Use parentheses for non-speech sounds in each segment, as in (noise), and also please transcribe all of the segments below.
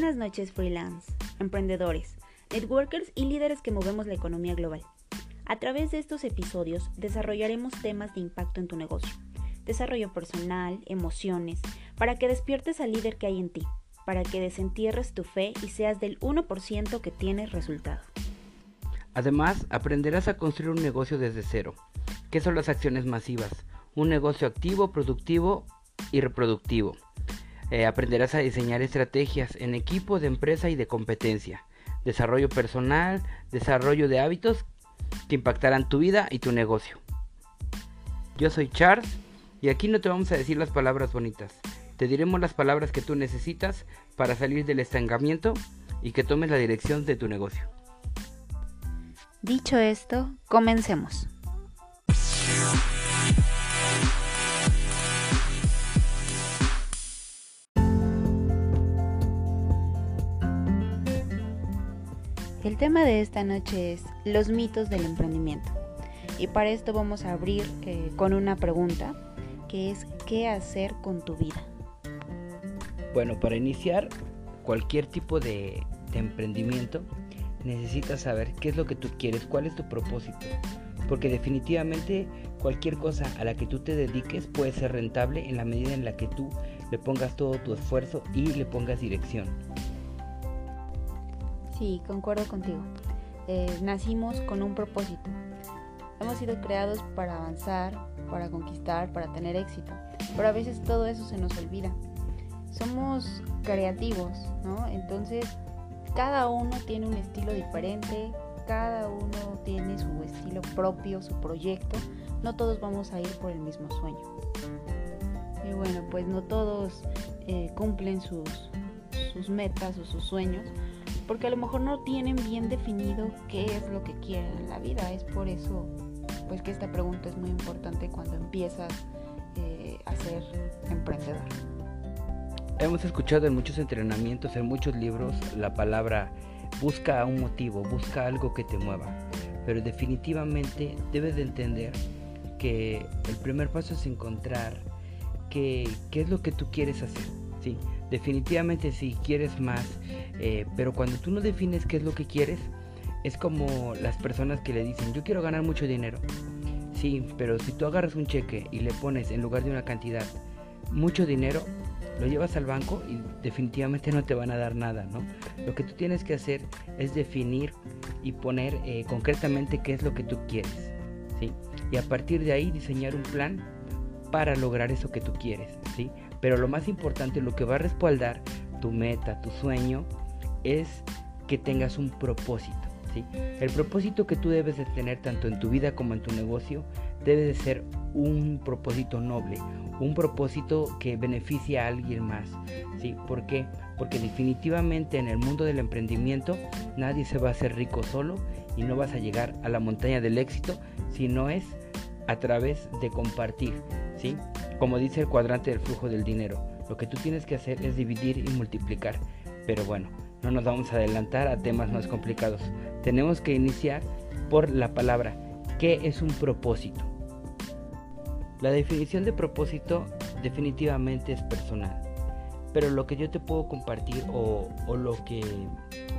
Buenas noches freelance, emprendedores, networkers y líderes que movemos la economía global. A través de estos episodios desarrollaremos temas de impacto en tu negocio, desarrollo personal, emociones, para que despiertes al líder que hay en ti, para que desentierres tu fe y seas del 1% que tiene resultado. Además, aprenderás a construir un negocio desde cero. ¿Qué son las acciones masivas? Un negocio activo, productivo y reproductivo. Eh, aprenderás a diseñar estrategias en equipo, de empresa y de competencia. Desarrollo personal, desarrollo de hábitos que impactarán tu vida y tu negocio. Yo soy Charles y aquí no te vamos a decir las palabras bonitas. Te diremos las palabras que tú necesitas para salir del estancamiento y que tomes la dirección de tu negocio. Dicho esto, comencemos. Tema de esta noche es los mitos del emprendimiento. Y para esto vamos a abrir eh, con una pregunta, que es ¿qué hacer con tu vida? Bueno, para iniciar cualquier tipo de, de emprendimiento, necesitas saber qué es lo que tú quieres, cuál es tu propósito. Porque definitivamente cualquier cosa a la que tú te dediques puede ser rentable en la medida en la que tú le pongas todo tu esfuerzo y le pongas dirección. Sí, concuerdo contigo. Eh, nacimos con un propósito. Hemos sido creados para avanzar, para conquistar, para tener éxito. Pero a veces todo eso se nos olvida. Somos creativos, ¿no? Entonces cada uno tiene un estilo diferente, cada uno tiene su estilo propio, su proyecto. No todos vamos a ir por el mismo sueño. Y bueno, pues no todos eh, cumplen sus, sus metas o sus sueños, porque a lo mejor no tienen bien definido qué es lo que quieren en la vida. Es por eso pues que esta pregunta es muy importante cuando empiezas eh, a ser emprendedor. Hemos escuchado en muchos entrenamientos, en muchos libros, la palabra busca un motivo, busca algo que te mueva. Pero definitivamente debes de entender que el primer paso es encontrar qué, qué es lo que tú quieres hacer. ¿Sí? Definitivamente si quieres más, eh, pero cuando tú no defines qué es lo que quieres, es como las personas que le dicen, yo quiero ganar mucho dinero. Sí, pero si tú agarras un cheque y le pones en lugar de una cantidad mucho dinero, lo llevas al banco y definitivamente no te van a dar nada, ¿no? Lo que tú tienes que hacer es definir y poner eh, concretamente qué es lo que tú quieres, ¿sí? Y a partir de ahí diseñar un plan para lograr eso que tú quieres, ¿sí? Pero lo más importante, lo que va a respaldar tu meta, tu sueño, es que tengas un propósito. El propósito que tú debes de tener tanto en tu vida como en tu negocio debe de ser un propósito noble, un propósito que beneficie a alguien más. ¿Por qué? Porque definitivamente en el mundo del emprendimiento nadie se va a hacer rico solo y no vas a llegar a la montaña del éxito si no es a través de compartir. ¿sí? Como dice el cuadrante del flujo del dinero, lo que tú tienes que hacer es dividir y multiplicar. Pero bueno, no nos vamos a adelantar a temas más complicados. Tenemos que iniciar por la palabra. ¿Qué es un propósito? La definición de propósito definitivamente es personal, pero lo que yo te puedo compartir o, lo que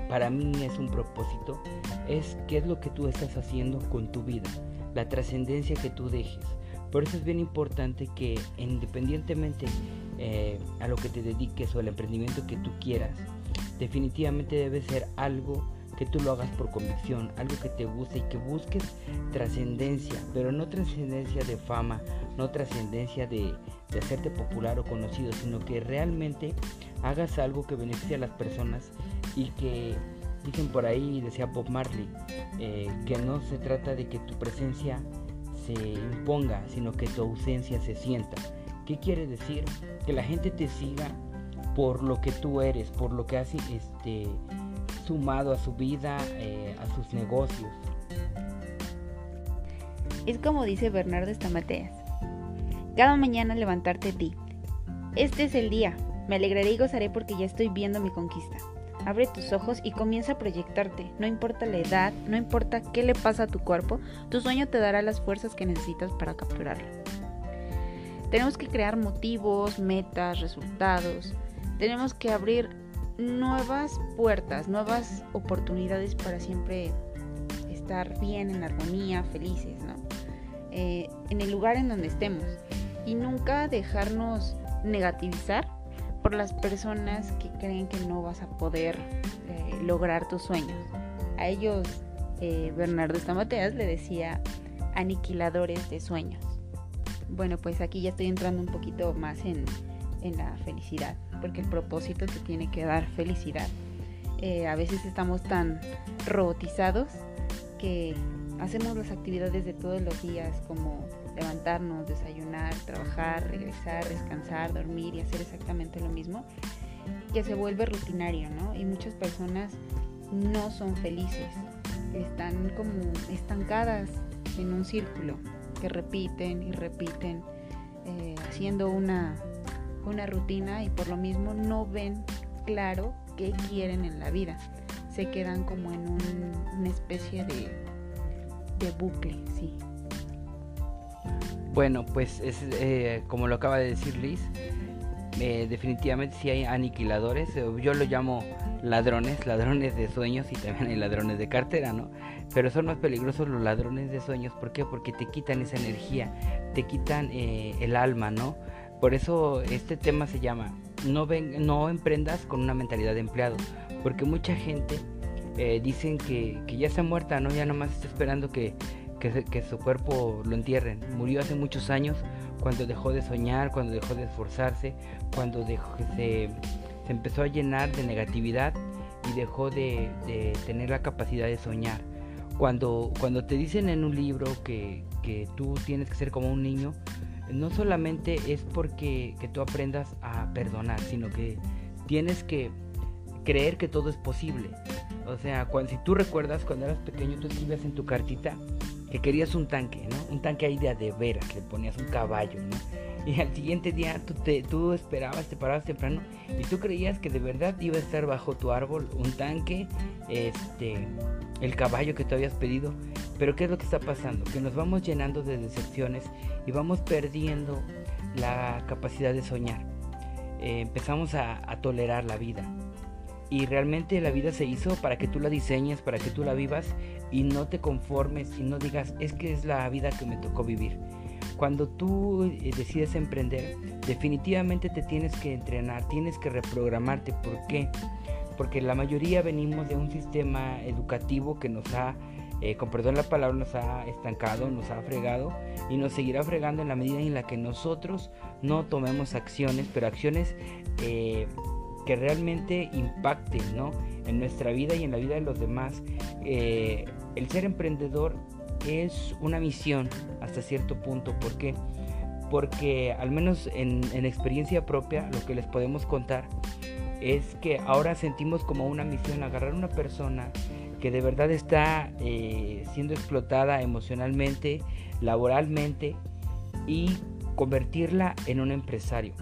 para mí es un propósito es qué es lo que tú estás haciendo con tu vida, la trascendencia que tú dejes. Por eso es bien importante que independientemente eh, a lo que te dediques o al emprendimiento que tú quieras, definitivamente debe ser algo que tú lo hagas por convicción, algo que te guste y que busques trascendencia, pero no trascendencia de fama, no trascendencia de, hacerte popular o conocido, sino que realmente hagas algo que beneficie a las personas y que dicen por ahí, decía Bob Marley, eh, que no se trata de que tu presencia se imponga, sino que tu ausencia se sienta. ¿Qué quiere decir? Que la gente te siga por lo que tú eres, por lo que has este, sumado a su vida, eh, a sus negocios. Es como dice Bernardo Estamateas. Cada mañana levantarte ti. Este es el día. Me alegraré y gozaré porque ya estoy viendo mi conquista. Abre tus ojos y comienza a proyectarte. No importa la edad, no importa qué le pasa a tu cuerpo, tu sueño te dará las fuerzas que necesitas para capturarlo. Tenemos que crear motivos, metas, resultados. Tenemos que abrir nuevas puertas, nuevas oportunidades para siempre estar bien, en armonía, felices, ¿no? Eh, en el lugar en donde estemos. Y nunca dejarnos negativizar por las personas que creen que no vas a poder eh, lograr tus sueños. A ellos eh, Bernardo Estamateas le decía aniquiladores de sueños. Bueno, pues aquí ya estoy entrando un poquito más en, en la felicidad, porque el propósito te tiene que dar felicidad. Eh, a veces estamos tan robotizados que hacemos las actividades de todos los días como levantarnos, desayunar, trabajar, regresar, descansar, dormir y hacer exactamente lo mismo, que se vuelve rutinario, ¿no? Y muchas personas no son felices, están como estancadas en un círculo que repiten y repiten, eh, haciendo una, una rutina y por lo mismo no ven claro qué quieren en la vida. Se quedan como en una especie de, de bucle, sí. Bueno, pues es, eh, como lo acaba de decir Liz, eh, definitivamente sí hay aniquiladores, yo lo llamo ladrones, ladrones de sueños y también hay ladrones de cartera, ¿no? Pero son más peligrosos los ladrones de sueños, ¿por qué? Porque te quitan esa energía, te quitan eh, el alma, ¿no? Por eso este tema se llama no, ven, no emprendas con una mentalidad de empleado, porque mucha gente eh, dicen que, que, ya está muerta, ¿no? Ya nomás está esperando que, que, que su cuerpo lo entierren. Murió hace muchos años cuando dejó de soñar, cuando dejó de esforzarse, cuando dejó, se, se empezó a llenar de negatividad y dejó de, de, tener la capacidad de soñar. Cuando, cuando te dicen en un libro que, que tú tienes que ser como un niño, no solamente es porque que tú aprendas a perdonar, sino que tienes que creer que todo es posible. O sea, cuando, si tú recuerdas cuando eras pequeño, tú escribías en tu cartita que querías un tanque, ¿no? Un tanque ahí de a de veras, le ponías un caballo, ¿no? Y al siguiente día tú, te, esperabas, te parabas temprano y tú creías que de verdad iba a estar bajo tu árbol un tanque, este, el caballo que tú habías pedido. Pero ¿qué es lo que está pasando? Que nos vamos llenando de decepciones y vamos perdiendo la capacidad de soñar. Eh, empezamos a tolerar la vida. Y realmente la vida se hizo para que tú la diseñes, para que tú la vivas y no te conformes y no digas, es que es la vida que me tocó vivir. Cuando tú eh, decides emprender, definitivamente te tienes que entrenar, tienes que reprogramarte. ¿Por qué? Porque la mayoría venimos de un sistema educativo que nos ha, eh, con perdón la palabra, nos ha estancado, nos ha fregado y nos seguirá fregando en la medida en la que nosotros no tomemos acciones, pero acciones eh, que realmente impacten ¿no? en nuestra vida y en la vida de los demás. Eh, el ser emprendedor es una misión hasta cierto punto. ¿Por qué? Porque al menos en, en, experiencia propia lo que les podemos contar es que ahora sentimos como una misión agarrar a una persona que de verdad está eh, siendo explotada emocionalmente, laboralmente y convertirla en un empresario.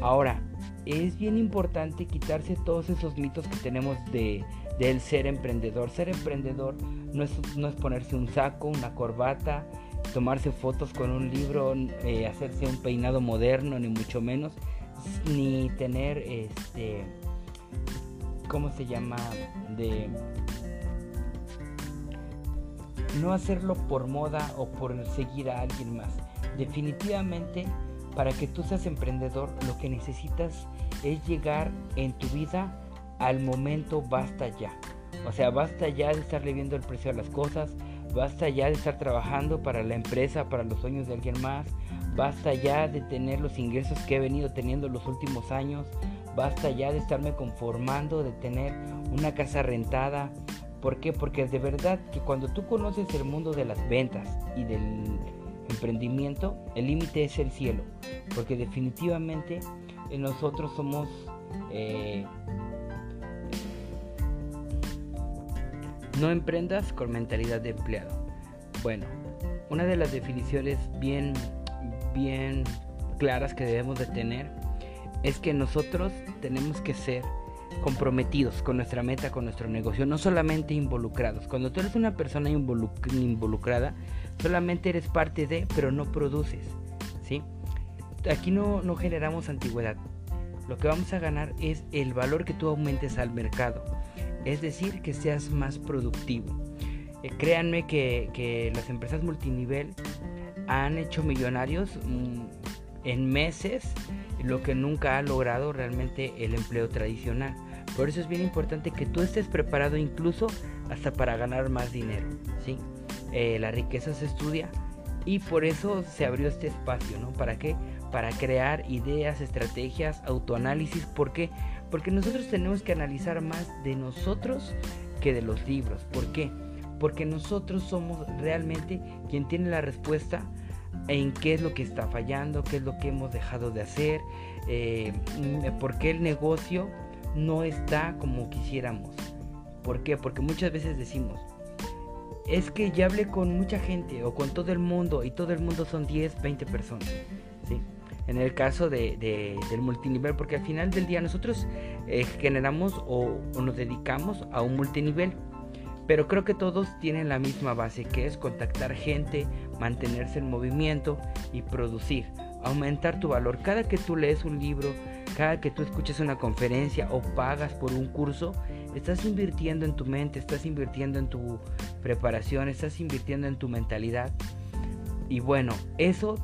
Ahora, es bien importante quitarse todos esos mitos que tenemos de, del ser emprendedor. Ser emprendedor no es, no es ponerse un saco, una corbata, tomarse fotos con un libro, eh, hacerse un peinado moderno, ni mucho menos, ni tener este, ¿cómo se llama? De no hacerlo por moda o por seguir a alguien más. Definitivamente para que tú seas emprendedor, lo que necesitas es llegar en tu vida al momento basta ya. O sea, basta ya de estarle viendo el precio a las cosas, basta ya de estar trabajando para la empresa, para los sueños de alguien más, basta ya de tener los ingresos que he venido teniendo los últimos años, basta ya de estarme conformando, de tener una casa rentada. ¿Por qué? Porque de verdad que cuando tú conoces el mundo de las ventas y del emprendimiento, el límite es el cielo, porque definitivamente eh, nosotros somos eh, no emprendas con mentalidad de empleado. Bueno, una de las definiciones bien, bien claras que debemos de tener es que nosotros tenemos que ser comprometidos con nuestra meta, con nuestro negocio, no solamente involucrados. Cuando tú eres una persona involucrada, solamente eres parte de, pero no produces, ¿sí? Aquí no, no generamos antigüedad. lo que vamos a ganar es el valor que tú aumentes al mercado. Es decir, que seas más productivo. Eh, créanme que, las empresas multinivel han hecho millonarios mm, en meses lo que nunca ha logrado realmente el empleo tradicional. Por eso es bien importante que tú estés preparado incluso hasta para ganar más dinero. ¿sí? Eh, la riqueza se estudia y por eso se abrió este espacio. ¿no? ¿Para qué? Para crear ideas, estrategias, autoanálisis. ¿Por qué? Porque nosotros tenemos que analizar más de nosotros que de los libros. ¿Por qué? Porque nosotros somos realmente quien tiene la respuesta en qué es lo que está fallando, qué es lo que hemos dejado de hacer, eh, por qué el negocio no está como quisiéramos. ¿Por qué? Porque muchas veces decimos, es que ya hablé con mucha gente o con todo el mundo y todo el mundo son 10, 20 personas. ¿sí? En el caso de, del multinivel, porque al final del día nosotros eh, generamos o, o nos dedicamos a un multinivel. Pero creo que todos tienen la misma base, que es contactar gente, mantenerse en movimiento y producir, aumentar tu valor. Cada que tú lees un libro, cada que tú escuchas una conferencia o pagas por un curso, estás invirtiendo en tu mente, estás invirtiendo en tu preparación, estás invirtiendo en tu mentalidad. Y bueno, eso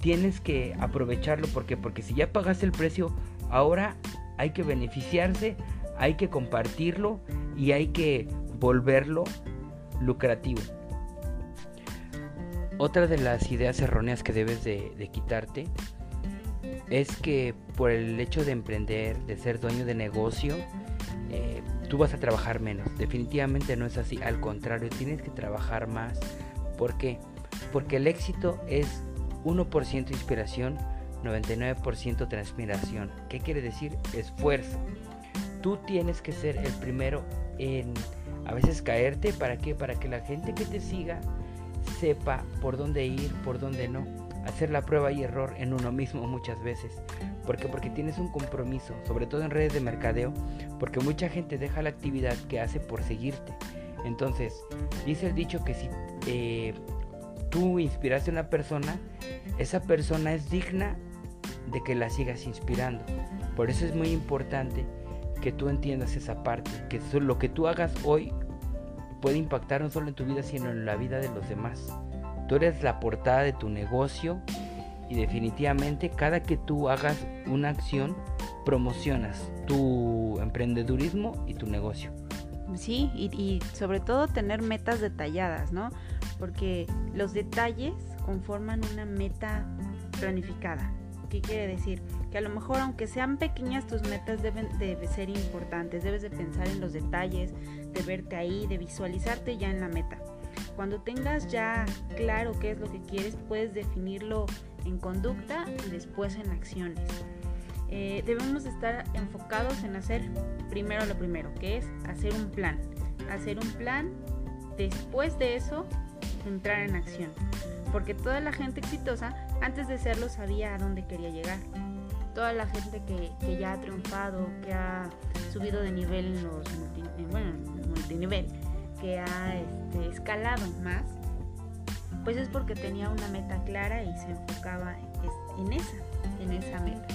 tienes que aprovecharlo porque porque si ya pagaste el precio, ahora hay que beneficiarse, hay que compartirlo y hay que volverlo lucrativo. Otra de las ideas erróneas que debes de, quitarte es que por el hecho de emprender, de ser dueño de negocio, eh, tú vas a trabajar menos. Definitivamente no es así. Al contrario, tienes que trabajar más. ¿Por qué? Porque el éxito es 1% inspiración, 99% transpiración. ¿Qué quiere decir? Esfuerzo. Tú tienes que ser el primero en a veces caerte. ¿Para qué? Para que la gente que te siga sepa por dónde ir, por dónde no. Hacer la prueba y error en uno mismo muchas veces. ¿Por? Porque tienes un compromiso, sobre todo en redes de mercadeo, porque mucha gente deja la actividad que hace por seguirte. Entonces, dice el dicho que si eh, tú inspiraste a una persona, esa persona es digna de que la sigas inspirando. Por eso es muy importante que tú entiendas esa parte, que lo que tú hagas hoy puede impactar no solo en tu vida, sino en la vida de los demás. Tú eres la portada de tu negocio y definitivamente cada que tú hagas una acción, promocionas tu emprendedurismo y tu negocio. Sí, y, y sobre todo tener metas detalladas, ¿no? Porque los detalles conforman una meta planificada. ¿Qué quiere decir? Que a lo mejor aunque sean pequeñas tus metas deben de ser importantes, debes de pensar en los detalles, de verte ahí, de visualizarte ya en la meta. Cuando tengas ya claro qué es lo que quieres, puedes definirlo en conducta y después en acciones. Eh, debemos estar enfocados en hacer primero lo primero, que es hacer un plan. Hacer un plan, después de eso, entrar en acción. Porque toda la gente exitosa antes de serlo sabía a dónde quería llegar. Toda la gente que, ya ha triunfado, que ha subido de nivel en los multinivel, que ha este, escalado más, pues es porque tenía una meta clara y se enfocaba en esa, en esa meta.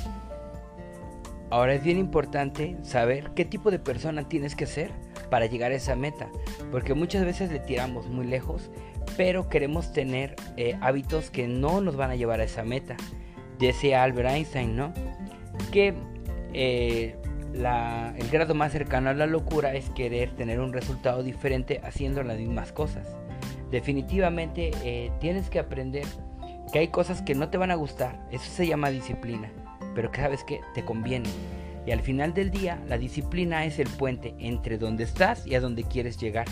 Ahora es bien importante saber qué tipo de persona tienes que ser para llegar a esa meta, porque muchas veces le tiramos muy lejos pero queremos tener eh, hábitos que no nos van a llevar a esa meta. Decía Albert Einstein, ¿no? Que eh, el grado más cercano a la locura es querer tener un resultado diferente haciendo las mismas cosas. Definitivamente eh, tienes que aprender que hay cosas que no te van a gustar. Eso se llama disciplina. Pero que sabes que te conviene. Y al final del día, la disciplina es el puente entre donde estás y a donde quieres llegar.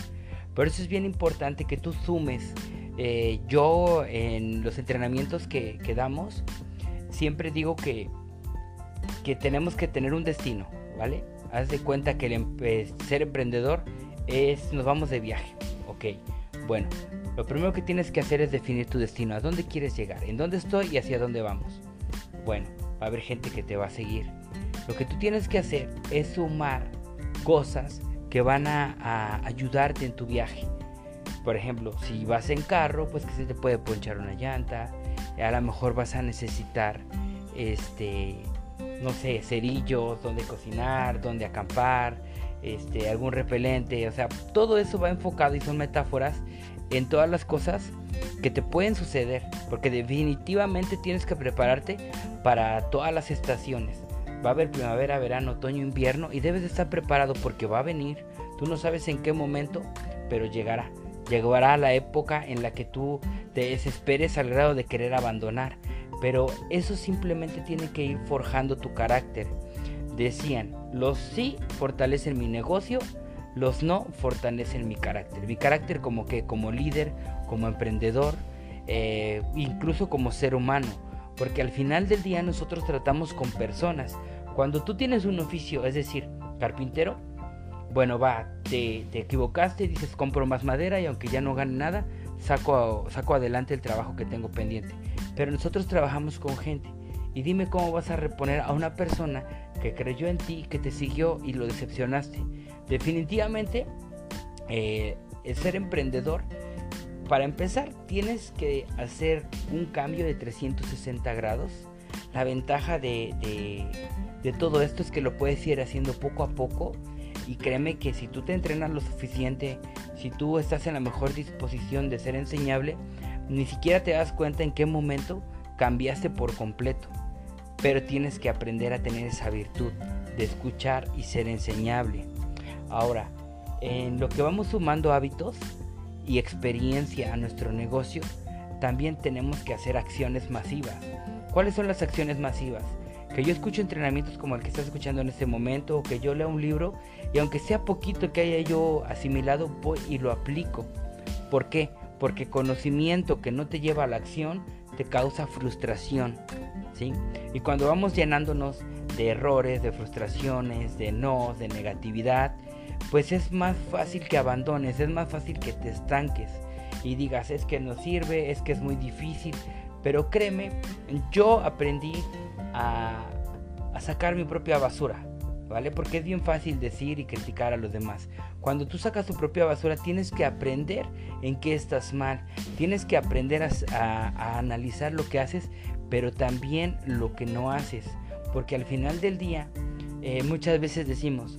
Por eso es bien importante que tú sumes. Eh, yo en los entrenamientos que, damos, siempre digo que, que tenemos que tener un destino, ¿vale? Haz de cuenta que el ser emprendedor es nos vamos de viaje, ok. Bueno, lo primero que tienes que hacer es definir tu destino, a dónde quieres llegar, en dónde estoy y hacia dónde vamos. Bueno, va a haber gente que te va a seguir. Lo que tú tienes que hacer es sumar cosas que van a, ayudarte en tu viaje. Por ejemplo, si vas en carro, pues que se te puede ponchar una llanta. A lo mejor vas a necesitar este no sé, cerillos, donde cocinar, donde acampar, este, algún repelente, o sea, todo eso va enfocado y son metáforas en todas las cosas que te pueden suceder, porque definitivamente tienes que prepararte para todas las estaciones. Va a haber primavera, verano, otoño, invierno y debes de estar preparado porque va a venir. Tú no sabes en qué momento, pero llegará. Llegará la época en la que tú te desesperes al grado de querer abandonar. Pero eso simplemente tiene que ir forjando tu carácter. Decían, los sí fortalecen mi negocio, los no fortalecen mi carácter. Mi carácter como que como líder, como emprendedor, eh, incluso como ser humano. Porque al final del día nosotros tratamos con personas. Cuando tú tienes un oficio, es decir, carpintero, bueno, va, te, te equivocaste, dices compro más madera y aunque ya no gane nada, saco, saco adelante el trabajo que tengo pendiente. Pero nosotros trabajamos con gente. Y dime cómo vas a reponer a una persona que creyó en ti, que te siguió y lo decepcionaste. Definitivamente, eh, el ser emprendedor, para empezar, tienes que hacer un cambio de 360 grados. La ventaja de, de, de todo esto es que lo puedes ir haciendo poco a poco y créeme que si tú te entrenas lo suficiente, si tú estás en la mejor disposición de ser enseñable, ni siquiera te das cuenta en qué momento cambiaste por completo. Pero tienes que aprender a tener esa virtud de escuchar y ser enseñable. Ahora, en lo que vamos sumando hábitos y experiencia a nuestro negocio, también tenemos que hacer acciones masivas. ¿Cuáles son las acciones masivas? Que yo escucho entrenamientos como el que estás escuchando en este momento, o que yo lea un libro y aunque sea poquito que haya yo asimilado, voy y lo aplico. ¿Por qué? Porque conocimiento que no te lleva a la acción te causa frustración. ¿sí? Y cuando vamos llenándonos de errores, de frustraciones, de no, de negatividad, pues es más fácil que abandones, es más fácil que te estanques y digas es que no sirve, es que es muy difícil. Pero créeme, yo aprendí a, sacar mi propia basura, ¿vale? Porque es bien fácil decir y criticar a los demás. Cuando tú sacas tu propia basura tienes que aprender en qué estás mal, tienes que aprender a, analizar lo que haces, pero también lo que no haces, porque al final del día eh, muchas veces decimos,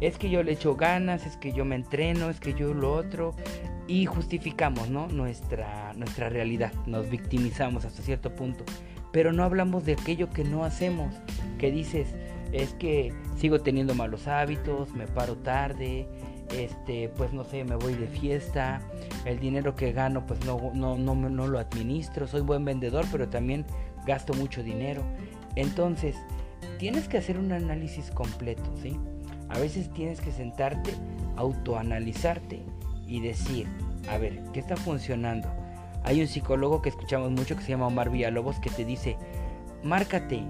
es que yo le echo ganas, es que yo me entreno, es que yo lo otro, y justificamos ¿no? nuestra, nuestra realidad, nos victimizamos hasta cierto punto pero no hablamos de aquello que no hacemos, que dices, es que sigo teniendo malos hábitos, me paro tarde, este, pues no sé, me voy de fiesta, el dinero que gano pues no, no, no, no lo administro, soy buen vendedor, pero también gasto mucho dinero. Entonces, tienes que hacer un análisis completo, ¿sí? A veces tienes que sentarte, autoanalizarte y decir, a ver, ¿qué está funcionando? Hay un psicólogo que escuchamos mucho que se llama Omar Villalobos que te dice, márcate,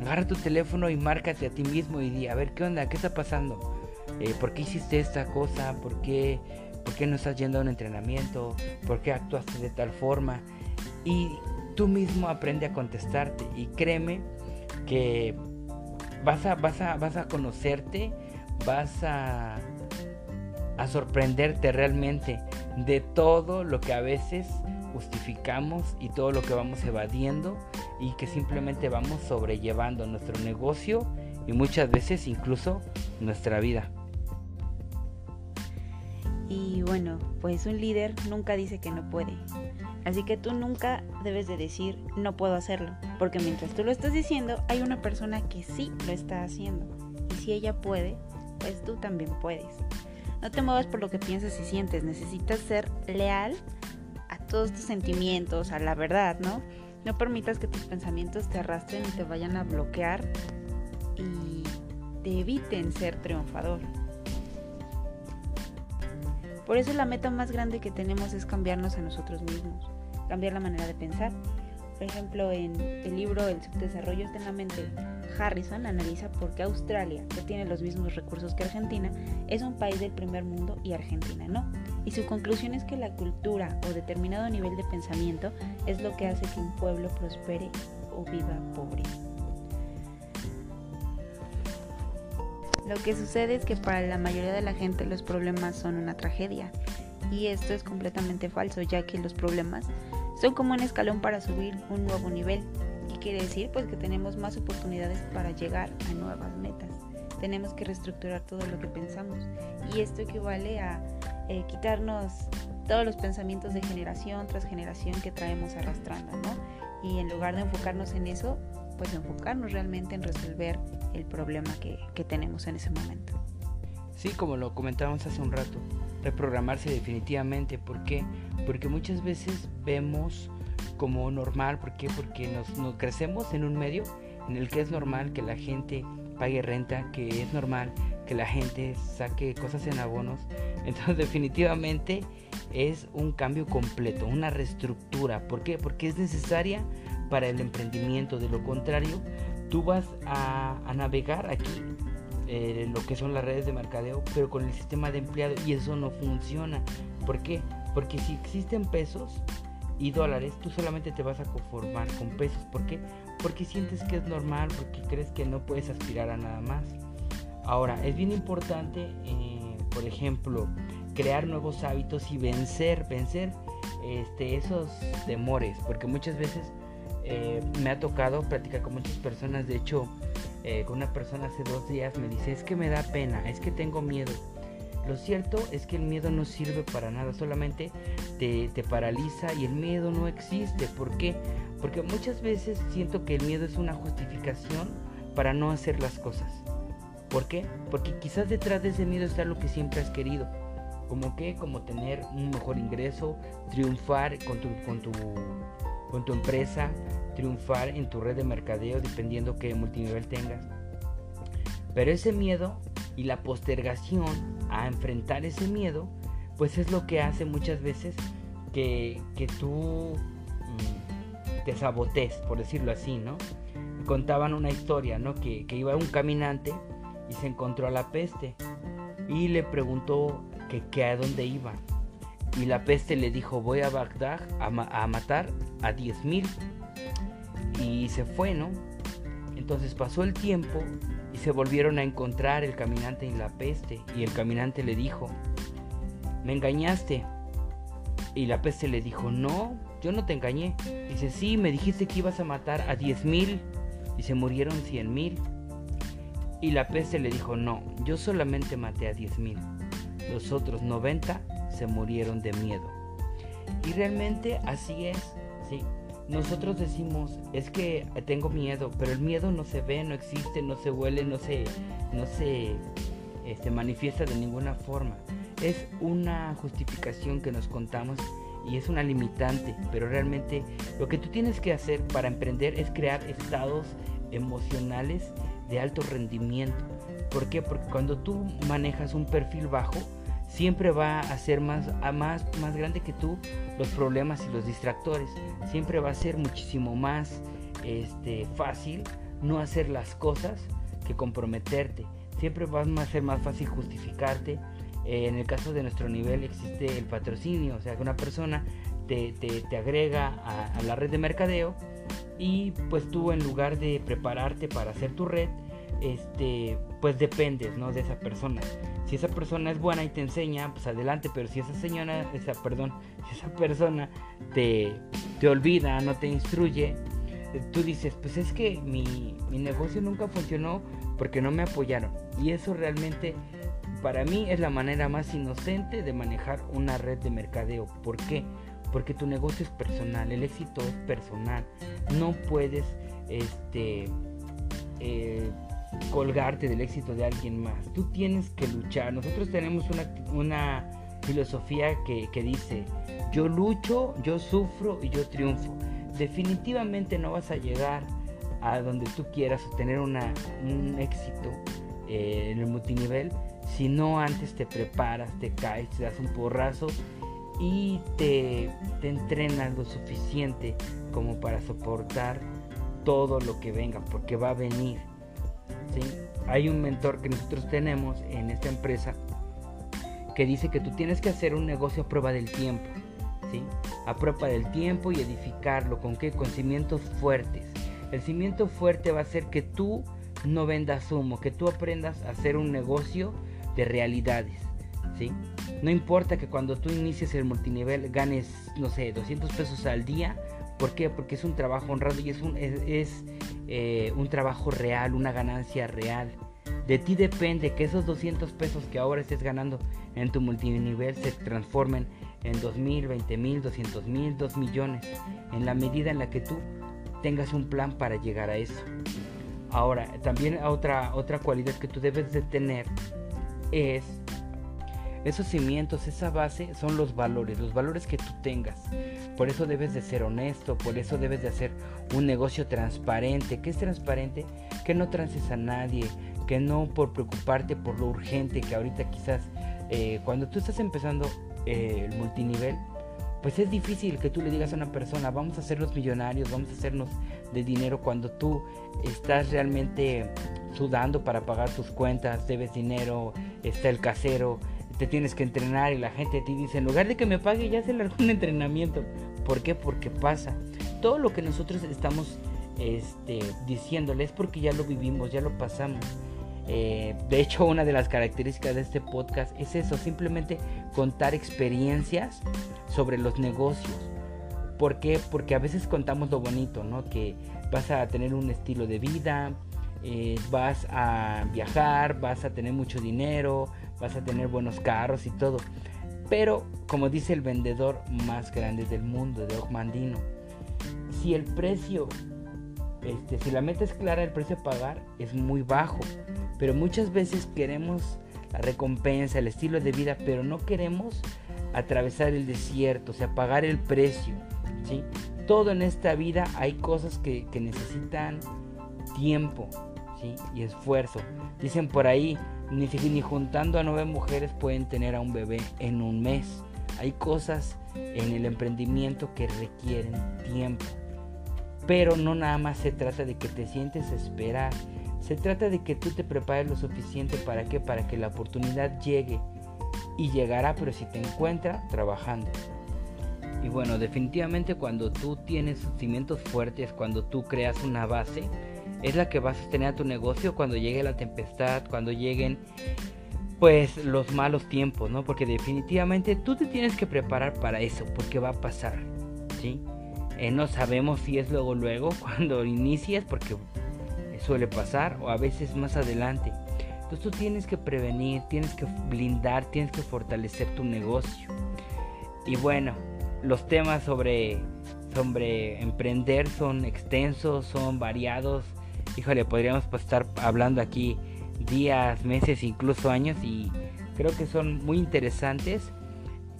agarra tu teléfono y márcate a ti mismo y di, a ver, ¿qué onda? ¿Qué está pasando? Eh, ¿Por qué hiciste esta cosa? ¿Por qué, ¿Por qué no estás yendo a un entrenamiento? ¿Por qué actuaste de tal forma? Y tú mismo aprende a contestarte y créeme que vas a, vas a, vas a conocerte, vas a, a sorprenderte realmente de todo lo que a veces justificamos y todo lo que vamos evadiendo y que simplemente vamos sobrellevando nuestro negocio y muchas veces incluso nuestra vida. Y bueno, pues un líder nunca dice que no puede. Así que tú nunca debes de decir no puedo hacerlo, porque mientras tú lo estás diciendo hay una persona que sí lo está haciendo. Y si ella puede, pues tú también puedes. No te muevas por lo que piensas y sientes, necesitas ser leal todos tus sentimientos, a la verdad, ¿no? No permitas que tus pensamientos te arrastren y te vayan a bloquear y te eviten ser triunfador. Por eso la meta más grande que tenemos es cambiarnos a nosotros mismos, cambiar la manera de pensar. Por ejemplo, en el libro El subdesarrollo está en mente, Harrison analiza por qué Australia, que tiene los mismos recursos que Argentina, es un país del primer mundo y Argentina no y su conclusión es que la cultura o determinado nivel de pensamiento es lo que hace que un pueblo prospere o viva pobre. Lo que sucede es que para la mayoría de la gente los problemas son una tragedia y esto es completamente falso ya que los problemas son como un escalón para subir un nuevo nivel ¿Qué quiere decir? Pues que tenemos más oportunidades para llegar a nuevas metas. Tenemos que reestructurar todo lo que pensamos. Y esto equivale a eh, quitarnos todos los pensamientos de generación tras generación que traemos arrastrando, ¿no? Y en lugar de enfocarnos en eso, pues enfocarnos realmente en resolver el problema que, que tenemos en ese momento. Sí, como lo comentábamos hace un rato, reprogramarse definitivamente. ¿Por qué? Porque muchas veces vemos como normal, ¿por qué? Porque nos, nos crecemos en un medio en el que es normal que la gente pague renta, que es normal que la gente saque cosas en abonos. (laughs) Entonces definitivamente es un cambio completo, una reestructura. ¿Por qué? Porque es necesaria para el emprendimiento. De lo contrario, tú vas a, a navegar aquí eh, lo que son las redes de mercadeo, pero con el sistema de empleado y eso no funciona. ¿Por qué? Porque si existen pesos y dólares, tú solamente te vas a conformar con pesos. ¿Por qué? Porque sientes que es normal, porque crees que no puedes aspirar a nada más. Ahora, es bien importante, eh, por ejemplo, crear nuevos hábitos y vencer, vencer este, esos temores, porque muchas veces eh, me ha tocado platicar con muchas personas, de hecho, eh, con una persona hace dos días me dice, es que me da pena, es que tengo miedo. Lo cierto es que el miedo no sirve para nada, solamente te, te paraliza y el miedo no existe. ¿Por qué? Porque muchas veces siento que el miedo es una justificación para no hacer las cosas. ¿Por qué? Porque quizás detrás de ese miedo está lo que siempre has querido. Como que, como tener un mejor ingreso, triunfar con tu, con tu, con tu empresa, triunfar en tu red de mercadeo dependiendo qué multinivel tengas. Pero ese miedo y la postergación a enfrentar ese miedo, pues es lo que hace muchas veces que, que tú mm, te sabotees, por decirlo así, ¿no? Contaban una historia, ¿no? Que, que, iba un caminante y se encontró a la peste y le preguntó que, que a dónde iba. Y la peste le dijo, voy a Bagdad a, ma a matar a 10.000 y se fue, ¿no? Entonces pasó el tiempo y se volvieron a encontrar el caminante y la peste y el caminante le dijo, me engañaste. Y la peste le dijo, no, yo no te engañé. Dice, sí, me dijiste que ibas a matar a 10 mil y se murieron 100 mil. Y la peste le dijo, no, yo solamente maté a 10 mil. Los otros 90 se murieron de miedo. Y realmente así es, ¿sí? Nosotros decimos, es que tengo miedo, pero el miedo no se ve, no existe, no se huele, no se, no se este, manifiesta de ninguna forma. Es una justificación que nos contamos y es una limitante, pero realmente lo que tú tienes que hacer para emprender es crear estados emocionales de alto rendimiento. ¿Por qué? Porque cuando tú manejas un perfil bajo, siempre va a ser más, a más, más grande que tú los problemas y los distractores. Siempre va a ser muchísimo más este, fácil no hacer las cosas que comprometerte. Siempre va a ser más fácil justificarte. Eh, en el caso de nuestro nivel existe el patrocinio, o sea que una persona te, te, te agrega a, a la red de mercadeo y pues tú en lugar de prepararte para hacer tu red, este, pues dependes, ¿no? De esa persona. Si esa persona es buena y te enseña, pues adelante, pero si esa señora, esa, perdón, si esa persona te, te olvida, no te instruye, eh, tú dices, pues es que mi, mi negocio nunca funcionó porque no me apoyaron. Y eso realmente para mí es la manera más inocente de manejar una red de mercadeo. ¿Por qué? Porque tu negocio es personal, el éxito es personal. No puedes este, eh, colgarte del éxito de alguien más. Tú tienes que luchar. Nosotros tenemos una, una filosofía que, que, dice, yo lucho, yo sufro y yo triunfo. Definitivamente no vas a llegar a donde tú quieras o tener una, un éxito eh, en el multinivel si no antes te preparas, te caes, te das un porrazo y te, te entrenas lo suficiente como para soportar todo lo que venga, porque va a venir. Hay un mentor que nosotros tenemos en esta empresa que dice que tú tienes que hacer un negocio a prueba del tiempo. A prueba del tiempo y edificarlo con qué? Con cimientos fuertes. El cimiento fuerte va a ser que tú no vendas humo, que tú aprendas a hacer un negocio de realidades, ¿sí? No importa que cuando tú inicies el multinivel ganes, no sé, 200 pesos al día, ¿Por qué? Porque es un trabajo honrado y es un, es, eh, un trabajo real, una ganancia real. De ti depende que esos 200 pesos que ahora estés ganando en tu multinivel se transformen en 2 mil, 20 mil, 200 mil, 2 millones, en la medida en la que tú tengas un plan para llegar a eso. Ahora, también otra, otra cualidad que tú debes de tener es esos cimientos, esa base son los valores, los valores que tú tengas. Por eso debes de ser honesto, por eso debes de hacer un negocio transparente. ¿Qué es transparente? Que no transes a nadie, que no por preocuparte por lo urgente que ahorita quizás eh, cuando tú estás empezando eh, el multinivel, pues es difícil que tú le digas a una persona, vamos a ser los millonarios, vamos a hacernos de dinero cuando tú estás realmente sudando para pagar tus cuentas, debes dinero, está el casero, te tienes que entrenar y la gente te dice, en lugar de que me pague, ya se le un entrenamiento. ¿Por qué? Porque pasa. Todo lo que nosotros estamos este, diciéndole es porque ya lo vivimos, ya lo pasamos. Eh, de hecho, una de las características de este podcast es eso, simplemente contar experiencias sobre los negocios. ¿Por qué? Porque a veces contamos lo bonito, ¿no? Que vas a tener un estilo de vida, eh, vas a viajar, vas a tener mucho dinero, vas a tener buenos carros y todo. Pero, como dice el vendedor más grande del mundo, de Ogmandino, si el precio, este, si la meta es clara, el precio a pagar es muy bajo. Pero muchas veces queremos la recompensa, el estilo de vida, pero no queremos atravesar el desierto, o sea, pagar el precio. ¿sí? Todo en esta vida hay cosas que necesitan tiempo y esfuerzo. Dicen por ahí, ni, ni juntando a nueve mujeres pueden tener a un bebé en un mes. Hay cosas en el emprendimiento que requieren tiempo. Pero no nada más se trata de que te sientes esperar. Se trata de que tú te prepares lo suficiente para que para que la oportunidad llegue y llegará, pero si te encuentra trabajando. Y bueno, definitivamente cuando tú tienes cimientos fuertes, cuando tú creas una base, es la que va a sostener a tu negocio cuando llegue la tempestad, cuando lleguen pues los malos tiempos, ¿no? Porque definitivamente tú te tienes que preparar para eso, porque va a pasar, ¿sí? Eh, no sabemos si es luego luego (laughs) cuando inicias, porque suele pasar, o a veces más adelante. Entonces tú tienes que prevenir, tienes que blindar, tienes que fortalecer tu negocio. Y bueno, los temas sobre, sobre emprender son extensos, son variados, híjole, podríamos pues, estar hablando aquí días, meses, incluso años y creo que son muy interesantes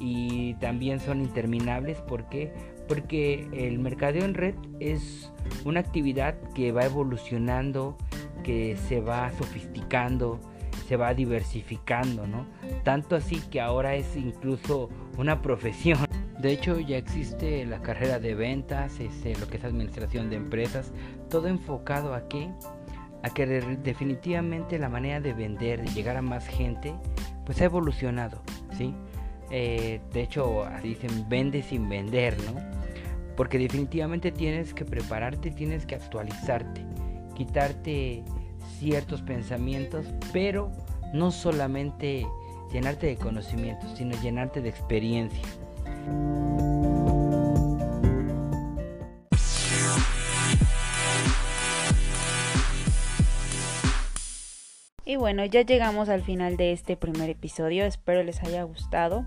y también son interminables. ¿Por qué? Porque el mercadeo en red es una actividad que va evolucionando, que se va sofisticando, se va diversificando, ¿no? Tanto así que ahora es incluso una profesión. De hecho, ya existe la carrera de ventas, este, lo que es administración de empresas, todo enfocado a que, a que definitivamente la manera de vender, de llegar a más gente, pues ha evolucionado, ¿sí? Eh, de hecho, dicen vende sin vender, ¿no? Porque definitivamente tienes que prepararte, tienes que actualizarte, quitarte ciertos pensamientos, pero no solamente llenarte de conocimientos, sino llenarte de experiencia. Y bueno, ya llegamos al final de este primer episodio, espero les haya gustado.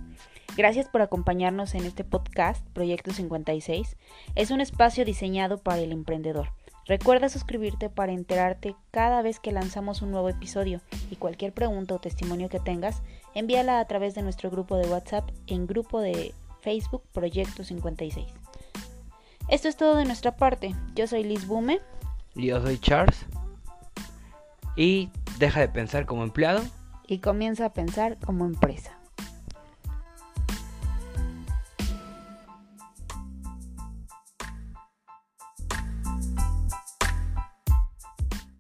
Gracias por acompañarnos en este podcast, Proyecto 56. Es un espacio diseñado para el emprendedor. Recuerda suscribirte para enterarte cada vez que lanzamos un nuevo episodio y cualquier pregunta o testimonio que tengas, envíala a través de nuestro grupo de WhatsApp en grupo de Facebook Proyecto 56. Esto es todo de nuestra parte. Yo soy Liz Bume. Yo soy Charles. Y deja de pensar como empleado. Y comienza a pensar como empresa.